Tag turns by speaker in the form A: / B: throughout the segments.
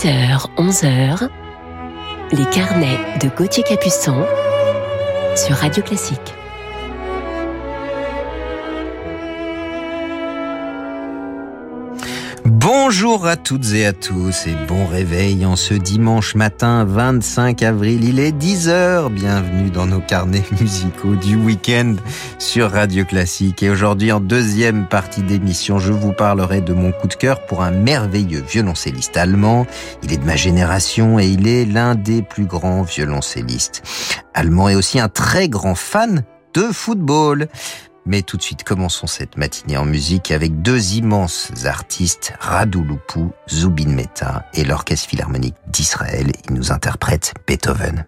A: 10h, 11h, les carnets de Gauthier Capuçon sur Radio Classique.
B: Bonjour à toutes et à tous et bon réveil en ce dimanche matin 25 avril. Il est 10h. Bienvenue dans nos carnets musicaux du week-end sur Radio Classique. Et aujourd'hui, en deuxième partie d'émission, je vous parlerai de mon coup de cœur pour un merveilleux violoncelliste allemand. Il est de ma génération et il est l'un des plus grands violoncellistes allemands et aussi un très grand fan de football. Mais tout de suite, commençons cette matinée en musique avec deux immenses artistes, Radu Lupu, Zubin Mehta et l'Orchestre Philharmonique d'Israël. Ils nous interprètent Beethoven.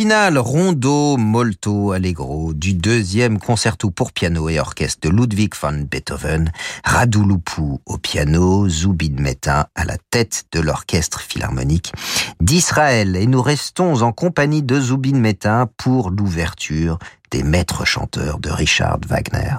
B: Le final rondo molto allegro du deuxième concerto pour piano et orchestre de Ludwig van Beethoven, Radulupu au piano, Zubin Mehta à la tête de l'orchestre philharmonique d'Israël. Et nous restons en compagnie de Zubin Mehta pour l'ouverture des maîtres chanteurs de Richard Wagner.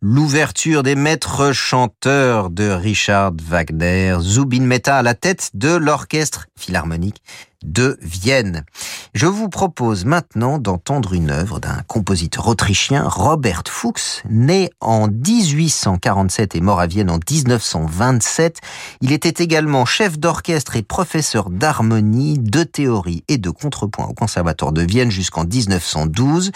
B: L'ouverture des maîtres chanteurs de Richard Wagner, Zubin Mehta à la tête de l'orchestre philharmonique de Vienne. Je vous propose maintenant d'entendre une œuvre d'un compositeur autrichien, Robert Fuchs, né en 1847 et mort à Vienne en 1927. Il était également chef d'orchestre et professeur d'harmonie, de théorie et de contrepoint au Conservatoire de Vienne jusqu'en 1912.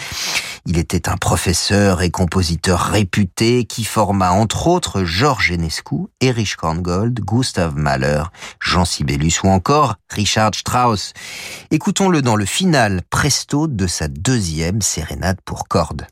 B: Il était un professeur et compositeur réputé qui forma entre autres Georges Enescu, Erich Korngold, Gustav Mahler, Jean Sibelius ou encore Richard Strauss. Écoutons-le dans le final presto de sa deuxième sérénade pour cordes.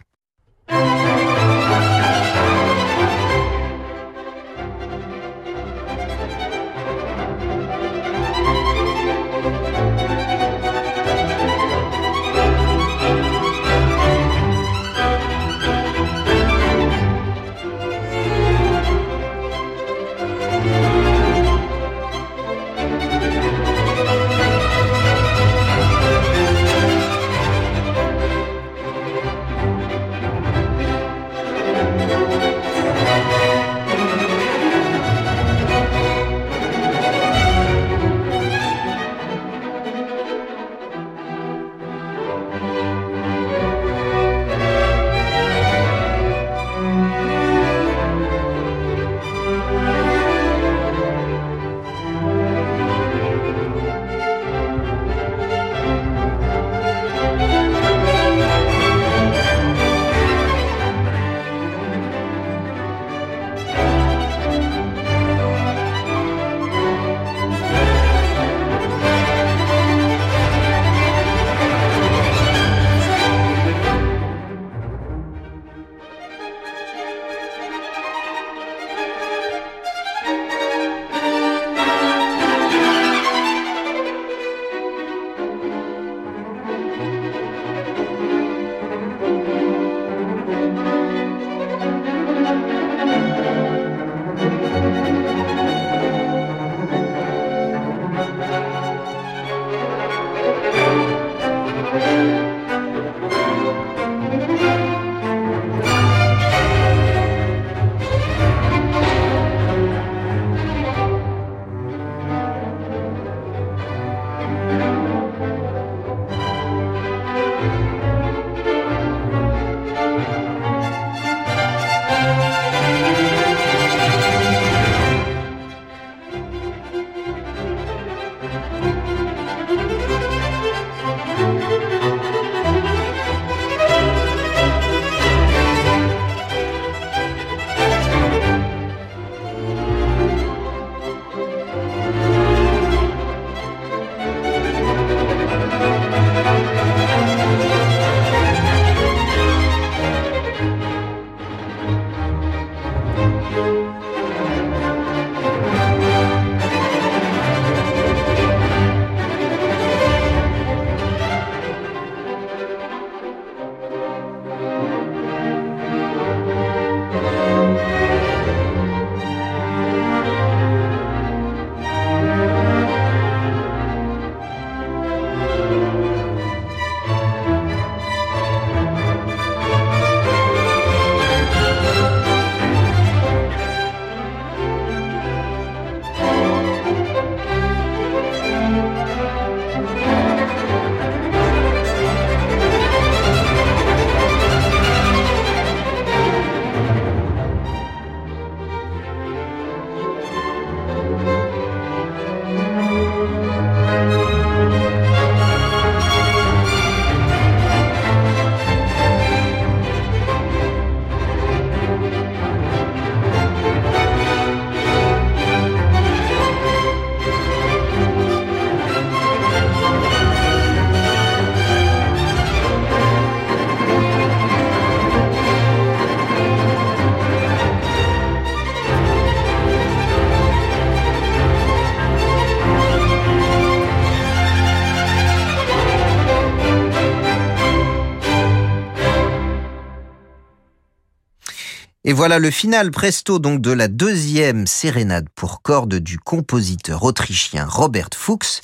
B: Voilà le final presto donc de la deuxième sérénade pour cordes du compositeur autrichien Robert Fuchs.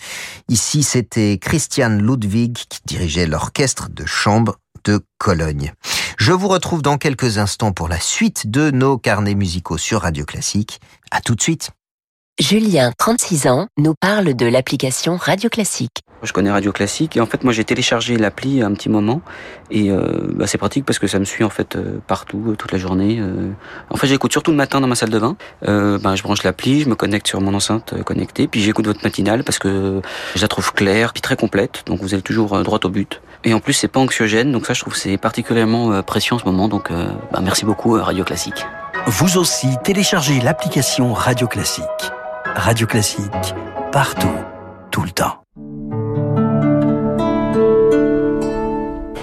B: Ici, c'était Christian Ludwig qui dirigeait l'orchestre de chambre de Cologne. Je vous retrouve dans quelques instants pour la suite de nos carnets musicaux sur Radio Classique. À tout de suite.
A: Julien, 36 ans, nous parle de l'application Radio Classique.
C: Je connais Radio Classique et en fait moi j'ai téléchargé l'appli un petit moment et euh, bah, c'est pratique parce que ça me suit en fait euh, partout euh, toute la journée. euh. En fait j'écoute surtout le matin dans ma salle de bain. Euh, ben, je branche l'appli, je me connecte sur mon enceinte connectée puis j'écoute votre matinale parce que je la trouve claire puis très complète donc vous allez toujours euh, droit au but. Et en plus c'est pas anxiogène donc ça je trouve que c'est particulièrement euh, précieux en ce moment donc euh, bah, merci beaucoup euh, Radio Classique.
D: Vous aussi, téléchargez l'application Radio Classique. Radio Classique, partout, tout le temps.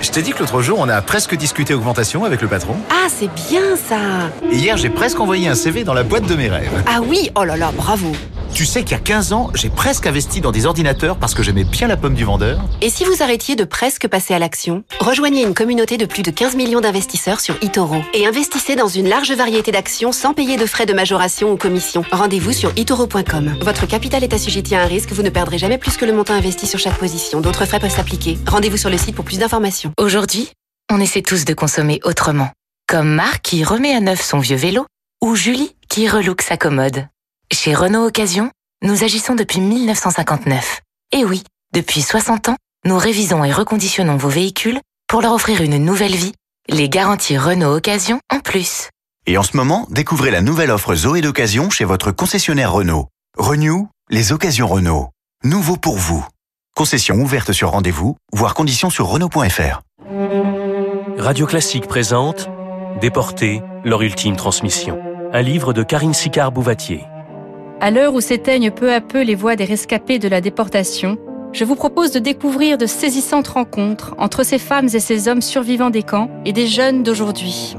E: Je t'ai dit que l'autre jour, on a presque discuté augmentation avec le patron.
F: Ah, c'est bien ça
E: Et hier, j'ai presque envoyé un CV dans la boîte de mes rêves.
F: Ah oui, oh là là, bravo
E: Tu sais qu'il y a 15 ans, j'ai presque investi dans des ordinateurs parce que j'aimais bien la pomme du vendeur.
F: Et si vous arrêtiez de presque passer à l'action Rejoignez une communauté de plus de 15 millions d'investisseurs sur eToro et investissez dans une large variété d'actions sans payer de frais de majoration ou commission. Rendez-vous sur itoro.com. Votre capital est assujetti à un risque, vous ne perdrez jamais plus que le montant investi sur chaque position. D'autres frais peuvent s'appliquer. Rendez-vous sur le site pour plus d'informations.
G: Aujourd'hui, on essaie tous de consommer autrement. Comme Marc qui remet à neuf son vieux vélo ou Julie qui relook sa commode. Chez Renault Occasion, nous agissons depuis 1959. Et oui, depuis 60 ans, nous révisons et reconditionnons vos véhicules pour leur offrir une nouvelle vie, les garanties Renault Occasion en plus.
H: Et en ce moment, découvrez la nouvelle offre Zoé d'occasion chez votre concessionnaire Renault. Renew, les occasions Renault. Nouveau pour vous. Concession ouverte sur rendez-vous, voire conditions sur Renault.fr.
I: Radio Classique présente Déportés, leur ultime transmission. Un livre de Karine Sicard-Bouvatier.
J: À l'heure où s'éteignent peu à peu les voix des rescapés de la déportation, je vous propose de découvrir de saisissantes rencontres entre ces femmes et ces hommes survivants des camps et des jeunes d'aujourd'hui.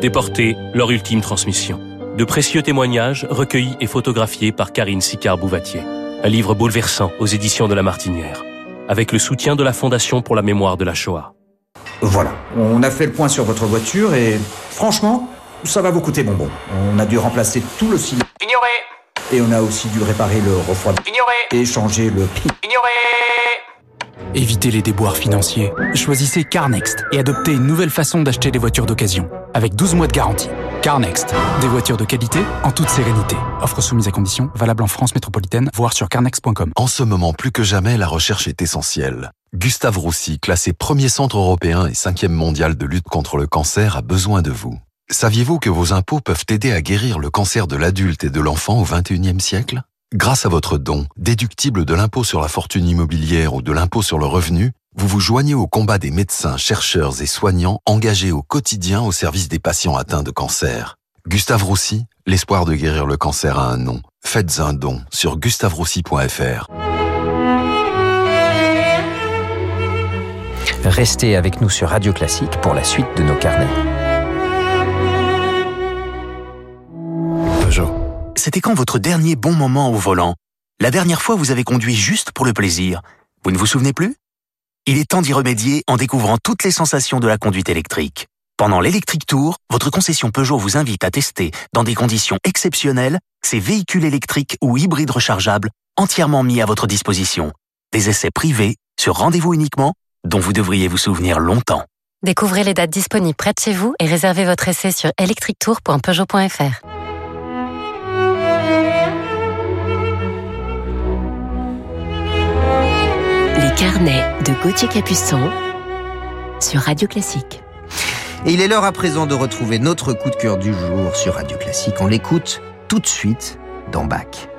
I: Déportés, leur ultime transmission. De précieux témoignages recueillis et photographiés par Karine Sicard-Bouvatier. Un livre bouleversant aux éditions de La Martinière. Avec le soutien de la Fondation pour la mémoire de la Shoah.
K: Voilà, on a fait le point sur votre voiture et franchement, ça va vous coûter bonbon. On a dû remplacer tout le cylindre.
L: Ignoré
K: Et on a aussi dû réparer le refroidissement.
L: Ignoré
K: Et changer le pi.
L: Ignoré
M: Évitez les déboires financiers. Choisissez CarNext et adoptez une nouvelle façon d'acheter des voitures d'occasion. Avec 12 mois de garantie. CarNext. Des voitures de qualité en toute sérénité. Offre soumise à conditions, valable en France métropolitaine, voire sur carnext.com.
N: En ce moment, plus que jamais, la recherche est essentielle. Gustave Roussy, classé premier centre européen et cinquième mondial de lutte contre le cancer, a besoin de vous. Saviez-vous que vos impôts peuvent aider à guérir le cancer de l'adulte et de l'enfant au XXIe siècle? Grâce à votre don, déductible de l'impôt sur la fortune immobilière ou de l'impôt sur le revenu, vous vous joignez au combat des médecins, chercheurs et soignants engagés au quotidien au service des patients atteints de cancer. Gustave Roussy, l'espoir de guérir le cancer a un nom. Faites un don sur gustaveroussy.fr.
B: Restez avec nous sur Radio Classique pour la suite de nos carnets.
D: C'était quand votre dernier bon moment au volant? La dernière fois, vous avez conduit juste pour le plaisir. Vous ne vous souvenez plus? Il est temps d'y remédier en découvrant toutes les sensations de la conduite électrique. Pendant l'Electric Tour, votre concession Peugeot vous invite à tester, dans des conditions exceptionnelles, ces véhicules électriques ou hybrides rechargeables entièrement mis à votre disposition. Des essais privés, sur rendez-vous uniquement, dont vous devriez vous souvenir longtemps.
O: Découvrez les dates disponibles près de chez vous et réservez votre essai sur electrictour.peugeot.fr.
A: Les carnets de Gauthier Capuçon sur Radio Classique.
B: Et il est l'heure à présent de retrouver notre coup de cœur du jour sur Radio Classique. On l'écoute tout de suite dans Bac.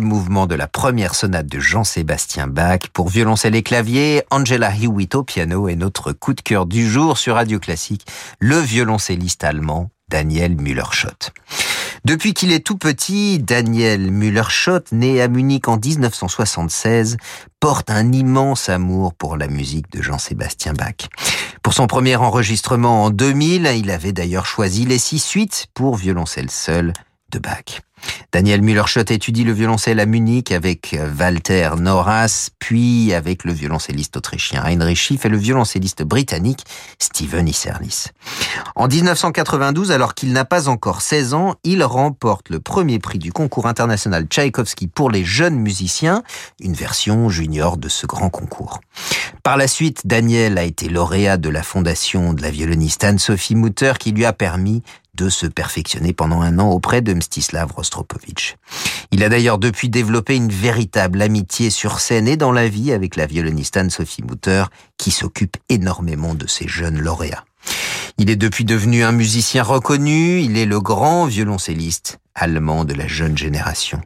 B: Mouvement de la première sonate de Jean-Sébastien Bach pour violoncelle et clavier, Angela Hewitt au piano et notre coup de cœur du jour sur Radio Classique, le violoncelliste allemand Daniel Müller-Schott. Depuis qu'il est tout petit, Daniel Müller-Schott, né à Munich en 1976, porte un immense amour pour la musique de Jean-Sébastien Bach. Pour son premier enregistrement en 2000, il avait d'ailleurs choisi les six suites pour violoncelle seul de Bach. Daniel Müller-Schott étudie le violoncelle à Munich avec Walter Noras, puis avec le violoncelliste autrichien Heinrich Schiff et le violoncelliste britannique Steven Isserlis. En 1992, alors qu'il n'a pas encore 16 ans, il remporte le premier prix du concours international Tchaïkovski pour les jeunes musiciens, une version junior de ce grand concours. Par la suite, Daniel a été lauréat de la fondation de la violoniste Anne-Sophie Mutter qui lui a permis de se perfectionner pendant un an auprès de Mstislav Rostropovitch. Il a d'ailleurs depuis développé une véritable amitié sur scène et dans la vie avec la violoniste Anne-Sophie Mutter qui s'occupe énormément de ces jeunes lauréats. Il est depuis devenu un musicien reconnu, il est le grand violoncelliste allemand de la jeune génération.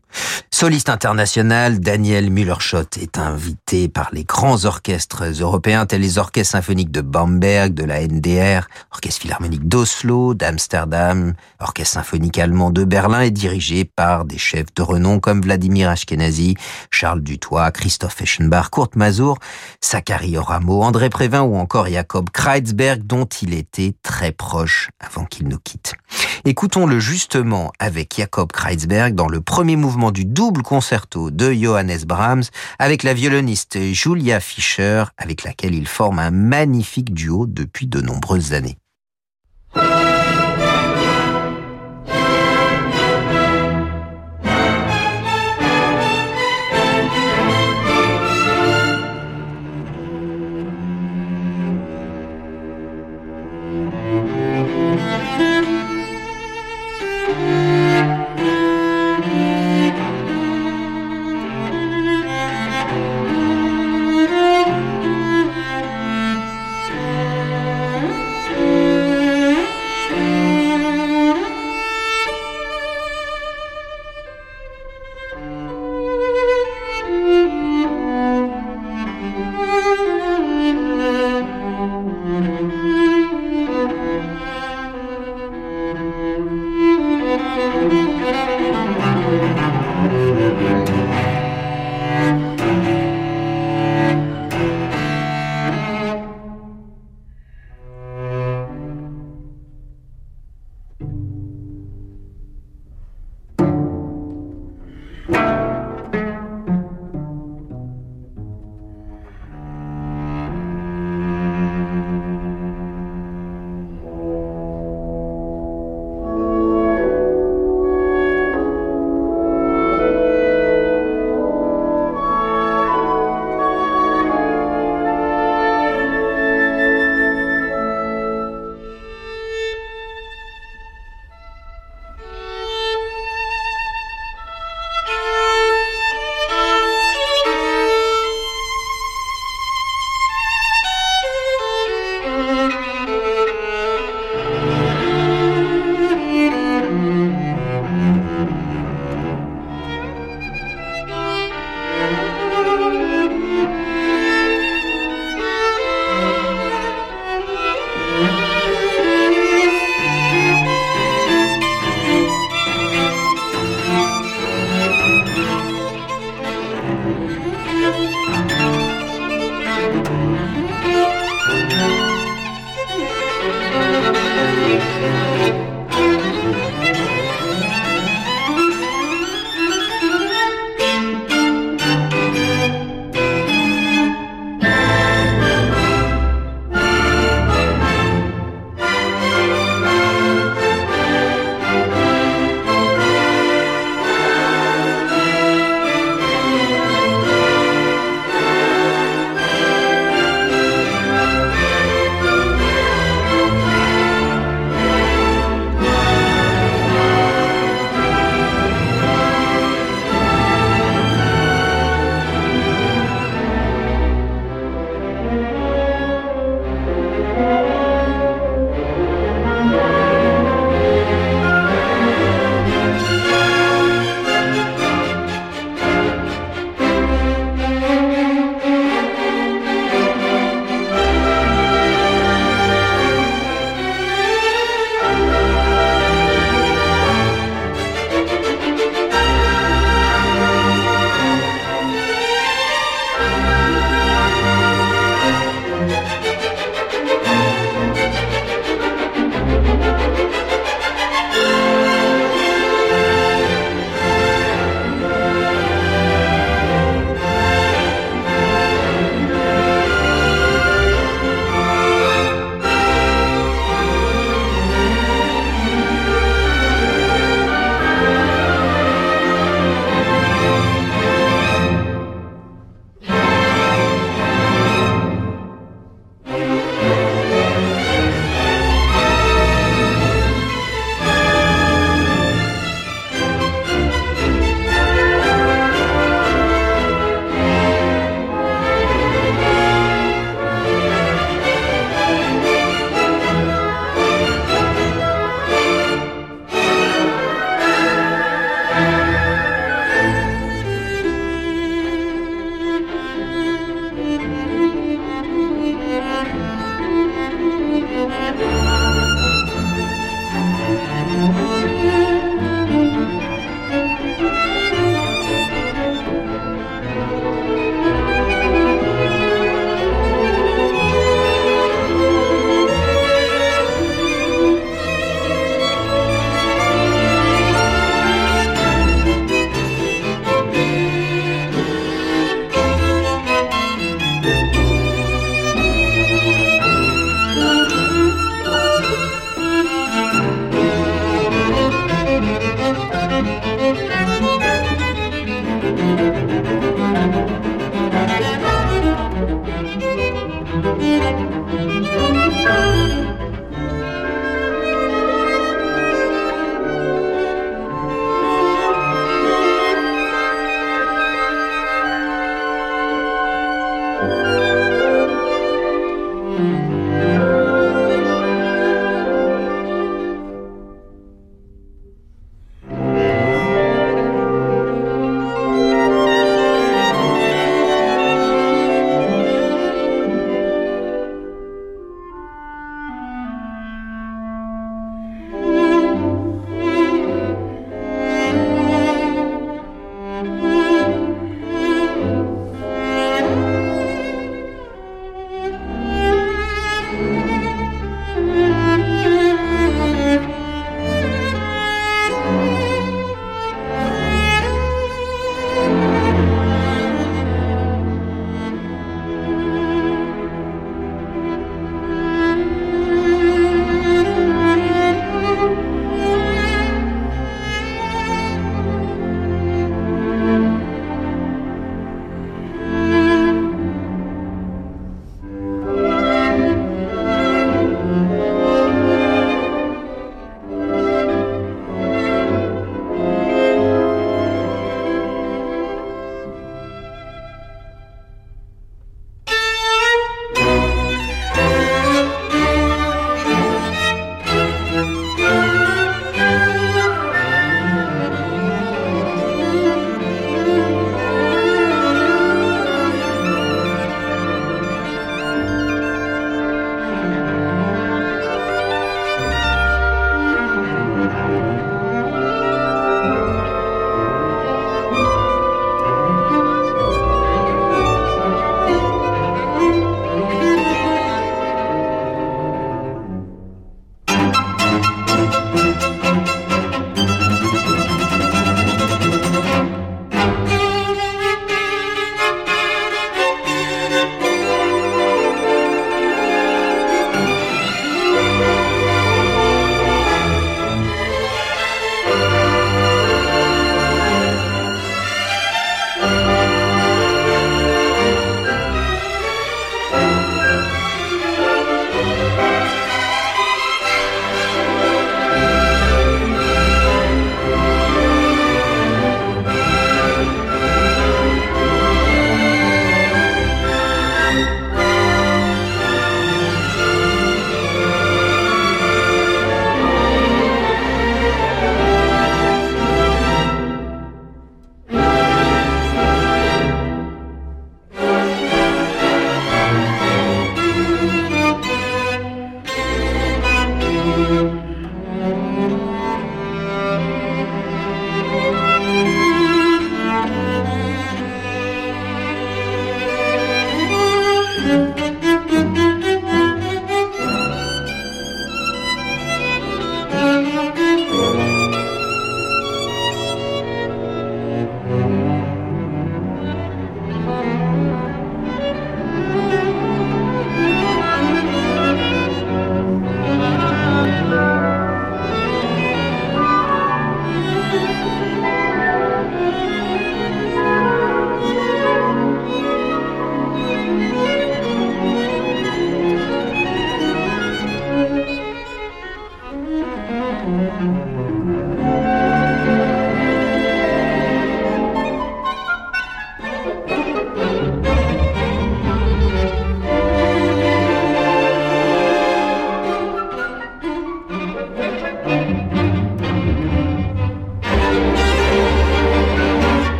B: Soliste international, Daniel Müller-Schott est invité par les grands orchestres européens tels les orchestres symphoniques de Bamberg, de la NDR, orchestre philharmonique d'Oslo, d'Amsterdam, orchestre symphonique allemand de Berlin et dirigé par des chefs de renom comme Vladimir Ashkenazi, Charles Dutoit, Christophe Eschenbach, Kurt Mazur, Zachary Oramo, André Prévin ou encore Jakob Kreitzberg dont il était très proche avant qu'il nous quitte. Écoutons-le justement avec Jakob Kreitzberg dans le premier mouvement du double concerto de Johannes Brahms avec la violoniste Julia Fischer avec laquelle il forme un magnifique duo depuis de nombreuses années.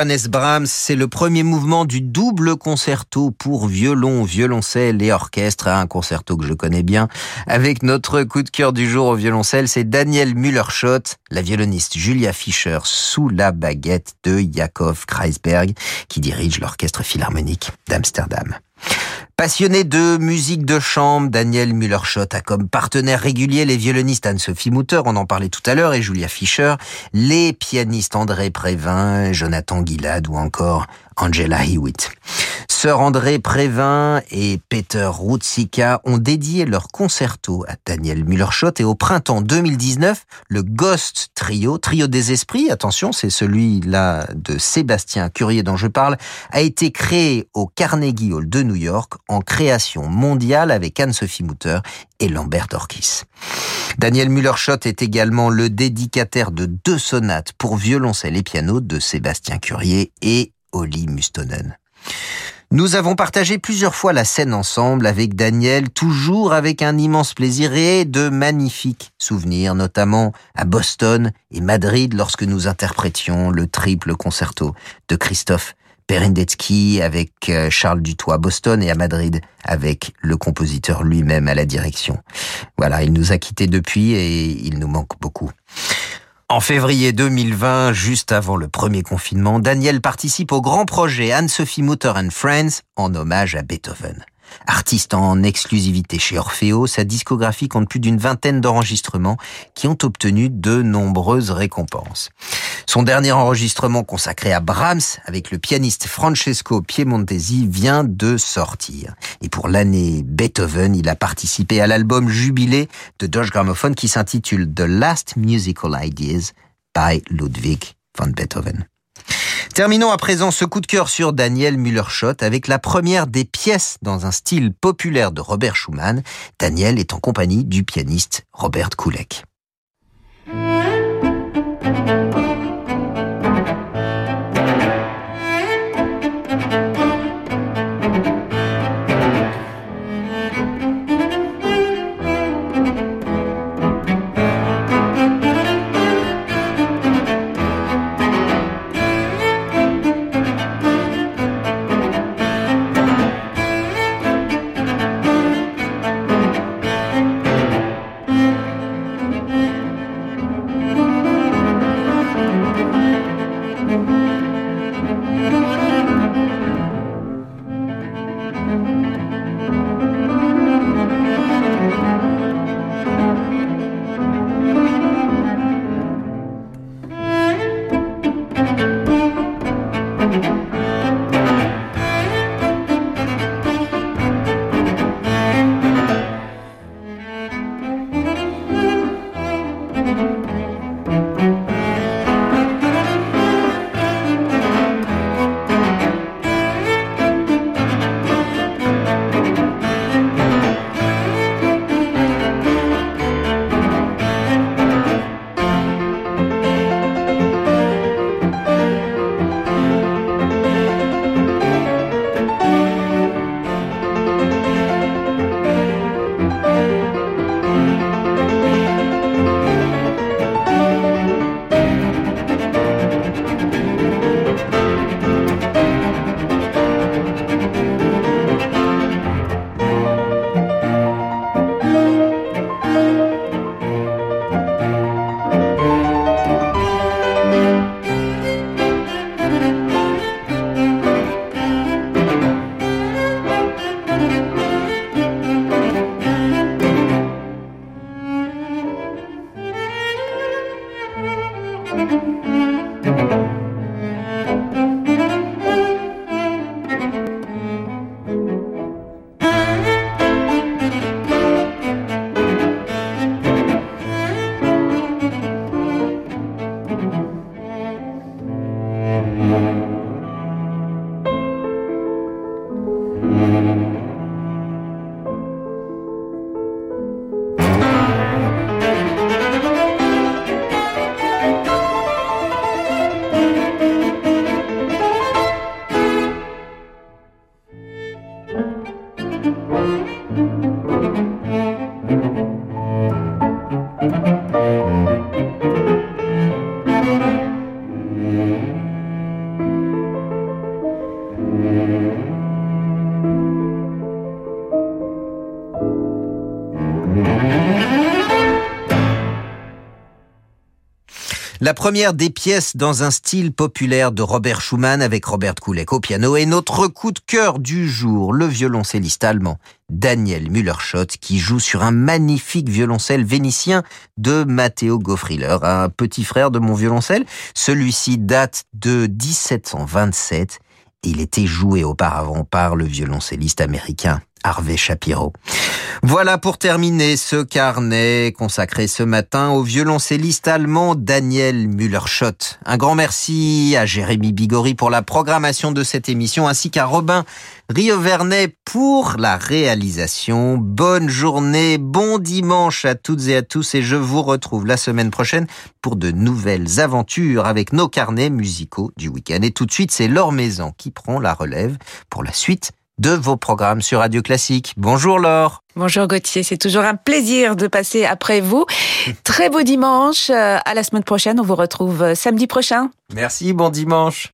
B: Johannes Brahms, c'est le premier mouvement du double concerto pour violon, violoncelle et orchestre, un concerto que je connais bien. Avec notre coup de cœur du jour au violoncelle, c'est Daniel Müller-Schott, la violoniste Julia Fischer sous la baguette de Jakob Kreisberg, qui dirige l'orchestre philharmonique d'Amsterdam. Passionné de musique de chambre, Daniel Müller-Schott a comme partenaire régulier les violonistes Anne-Sophie Mutter, on en parlait tout à l'heure, et Julia Fischer, les pianistes André Prévin, Jonathan Guillade ou encore Angela Hewitt. Sir André Prévin et Peter Rutsika ont dédié leur concerto à Daniel Müller-Schott et au printemps 2019, le Ghost Trio, Trio des Esprits, attention, c'est celui-là de Sébastien Curier dont je parle, a été créé au Carnegie Hall de New York en création mondiale avec Anne-Sophie Mutter et Lambert Orkis. Daniel Müller-Schott est également le dédicataire de deux sonates pour violoncelle et piano de Sébastien Curier et Oli Mustonen. Nous avons partagé plusieurs fois la scène ensemble avec Daniel, toujours avec un immense plaisir et de magnifiques souvenirs, notamment à Boston et Madrid lorsque nous interprétions le triple concerto de Christophe Perendetsky avec euh, Charles Dutoit à Boston et à Madrid avec le compositeur lui-même à la direction. Voilà, il nous a quittés depuis et il nous manque beaucoup. En février 2020, juste avant le premier confinement, Daniel participe au grand projet Anne-Sophie Mutter and Friends en hommage à Beethoven. Artiste en exclusivité chez Orfeo, sa discographie compte plus d'une vingtaine d'enregistrements qui ont obtenu de nombreuses récompenses. Son dernier enregistrement consacré à Brahms avec le pianiste Francesco Piemontesi vient de sortir. Et pour l'année Beethoven, il a participé à l'album jubilé de Deutsche Grammophon qui s'intitule The Last Musical Ideas by Ludwig van Beethoven. Terminons à présent ce coup de cœur sur Daniel Müller-Schott avec la première des pièces dans un style populaire de Robert Schumann. Daniel est en compagnie du pianiste Robert Kulek. La première des pièces dans un style populaire de Robert Schumann avec Robert Koulek au piano et notre coup de cœur du jour, le violoncelliste allemand Daniel Müller-Schott qui joue sur un magnifique violoncelle vénitien de Matteo Goffriller, un petit frère de mon violoncelle. Celui-ci date de 1727. Il était joué auparavant par le violoncelliste américain Harvey Shapiro. Voilà pour terminer ce carnet consacré ce matin au violoncelliste allemand Daniel Müller-Schott. Un grand merci à Jérémy Bigori pour la programmation de cette émission ainsi qu'à Robin Rio-Vernet pour la réalisation. Bonne journée, bon dimanche à toutes et à tous et je vous retrouve la semaine prochaine pour de nouvelles aventures avec nos carnets musicaux du week-end. Et tout de suite, c'est Laure Maison qui prend la relève pour la suite de vos programmes sur Radio Classique. Bonjour Laure.
L: Bonjour Gauthier, c'est toujours un plaisir de passer après vous. Très beau dimanche, euh, à la semaine prochaine, on vous retrouve euh, samedi prochain.
B: Merci, bon dimanche.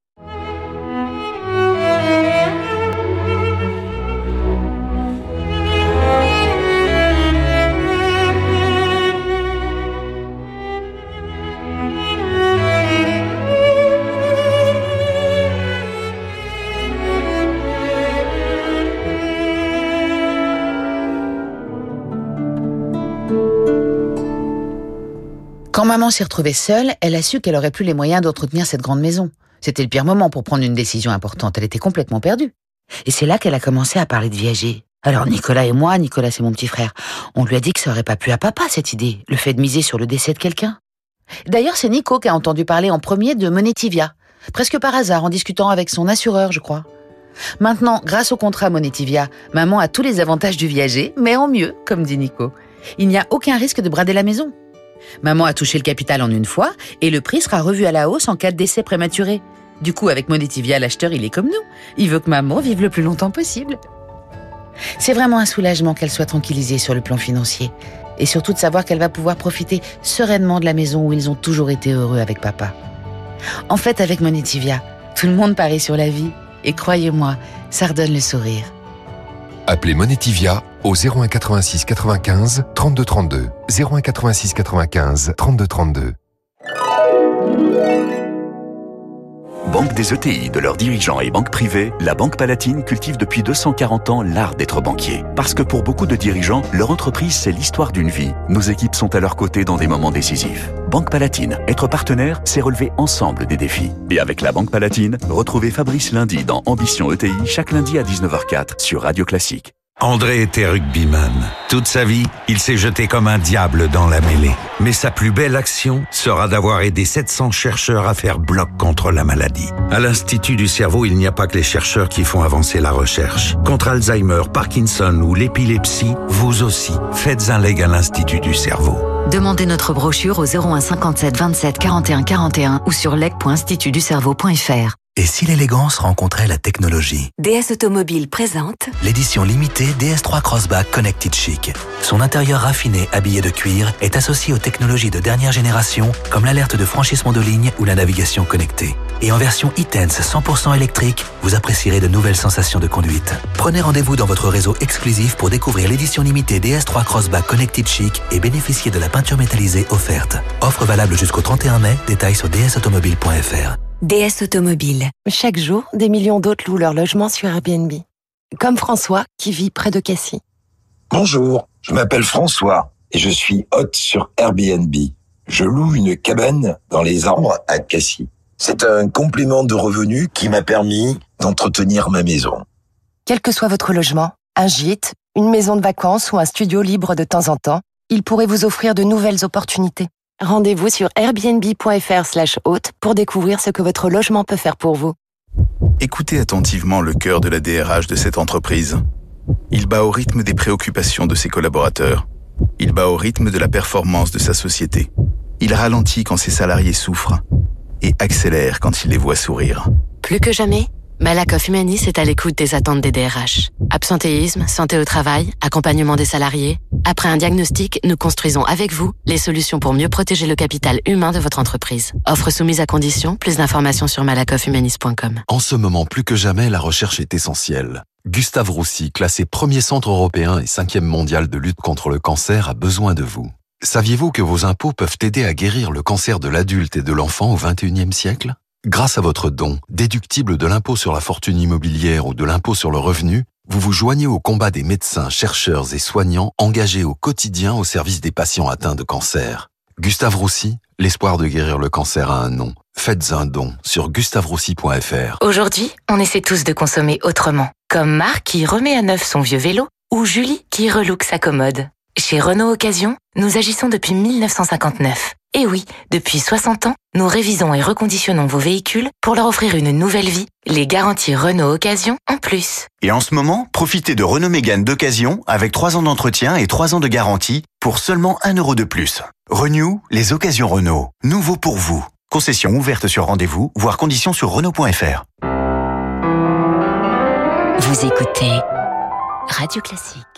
P: Quand maman s'est retrouvée seule, elle a su qu'elle aurait plus les moyens d'entretenir cette grande maison. C'était le pire moment pour prendre une décision importante. Elle était complètement perdue. Et c'est là qu'elle a commencé à parler de viager. Alors Nicolas et moi, Nicolas c'est mon petit frère, on lui a dit que ça aurait pas plu à papa cette idée, le fait de miser sur le décès de quelqu'un. D'ailleurs c'est Nico qui a entendu parler en premier de Monetivia, presque par hasard en discutant avec son assureur je crois. Maintenant, grâce au contrat Monetivia, maman a tous les avantages du viager, mais en mieux, comme dit Nico. Il n'y a aucun risque de brader la maison. Maman a touché le capital en une fois et le prix sera revu à la hausse en cas de décès prématuré. Du coup, avec Monetivia, l'acheteur, il est comme nous. Il veut que maman vive le plus longtemps possible. C'est vraiment un soulagement qu'elle soit tranquillisée sur le plan financier. Et surtout de savoir qu'elle va pouvoir profiter sereinement de la maison où ils ont toujours été heureux avec papa. En fait, avec Monetivia, tout le monde parie sur la vie. Et croyez-moi, ça redonne le sourire.
Q: Appelez Monetivia au 01 86 95 32 32. 01 86 95 32 32.
R: Banque des ETI, de leurs dirigeants et banques privées, la Banque Palatine cultive depuis 240 ans l'art d'être banquier. Parce que pour beaucoup de dirigeants, leur entreprise, c'est l'histoire d'une vie. Nos équipes sont à leur côté dans des moments décisifs. Banque Palatine, être partenaire, c'est relever ensemble des défis. Et avec la Banque Palatine, retrouvez Fabrice lundi dans Ambition ETI, chaque lundi à 19h04 sur Radio Classique.
S: André était rugbyman. Toute sa vie, il s'est jeté comme un diable dans la mêlée. Mais sa plus belle action sera d'avoir aidé 700 chercheurs à faire bloc contre la maladie. À l'Institut du cerveau, il n'y a pas que les chercheurs qui font avancer la recherche. Contre Alzheimer, Parkinson ou l'épilepsie, vous aussi, faites un leg à l'Institut du cerveau.
T: Demandez notre brochure au 01 57 27 41 41 ou sur leg.institutducerveau.fr.
U: Et si l'élégance rencontrait la technologie
V: DS Automobile présente
U: l'édition limitée DS3 Crossback Connected Chic. Son intérieur raffiné habillé de cuir est associé aux technologies de dernière génération comme l'alerte de franchissement de ligne ou la navigation connectée. Et en version e-Tense 100% électrique, vous apprécierez de nouvelles sensations de conduite. Prenez rendez-vous dans votre réseau exclusif pour découvrir l'édition limitée DS3 Crossback Connected Chic et bénéficier de la peinture métallisée offerte. Offre valable jusqu'au 31 mai, détails sur dsautomobile.fr.
V: DS Automobile.
W: Chaque jour, des millions d'autres louent leur logement sur Airbnb. Comme François, qui vit près de Cassis.
X: Bonjour, je m'appelle François et je suis hôte sur Airbnb. Je loue une cabane dans les arbres à Cassis. C'est un complément de revenus qui m'a permis d'entretenir ma maison.
W: Quel que soit votre logement, un gîte, une maison de vacances ou un studio libre de temps en temps, il pourrait vous offrir de nouvelles opportunités. Rendez-vous sur airbnb.fr slash hôte pour découvrir ce que votre logement peut faire pour vous.
Y: Écoutez attentivement le cœur de la DRH de cette entreprise. Il bat au rythme des préoccupations de ses collaborateurs. Il bat au rythme de la performance de sa société. Il ralentit quand ses salariés souffrent et accélère quand il les voit sourire.
G: Plus que jamais, Malakoff Humanis est à l'écoute des attentes des DRH. Absentéisme, santé au travail, accompagnement des salariés. Après un diagnostic, nous construisons avec vous les solutions pour mieux protéger le capital humain de votre entreprise. Offre soumise à condition. Plus d'informations sur malakofhumanis.com.
N: En ce moment, plus que jamais, la recherche est essentielle. Gustave Roussy, classé premier centre européen et cinquième mondial de lutte contre le cancer, a besoin de vous. Saviez-vous que vos impôts peuvent aider à guérir le cancer de l'adulte et de l'enfant au XXIe siècle? Grâce à votre don, déductible de l'impôt sur la fortune immobilière ou de l'impôt sur le revenu, vous vous joignez au combat des médecins, chercheurs et soignants engagés au quotidien au service des patients atteints de cancer. Gustave Roussy, l'espoir de guérir le cancer a un nom. Faites un don sur gustaveroussy.fr.
G: Aujourd'hui, on essaie tous de consommer autrement. Comme Marc qui remet à neuf son vieux vélo ou Julie qui relook sa commode. Chez Renault Occasion, nous agissons depuis 1959. Et oui, depuis 60 ans, nous révisons et reconditionnons vos véhicules pour leur offrir une nouvelle vie, les garanties Renault Occasion en plus.
Z: Et en ce moment, profitez de Renault Mégane d'occasion avec 3 ans d'entretien et 3 ans de garantie pour seulement 1 euro de plus. Renew, les occasions Renault. Nouveau pour vous. Concession ouverte sur rendez-vous, voire conditions sur Renault.fr.
A: Vous écoutez Radio Classique.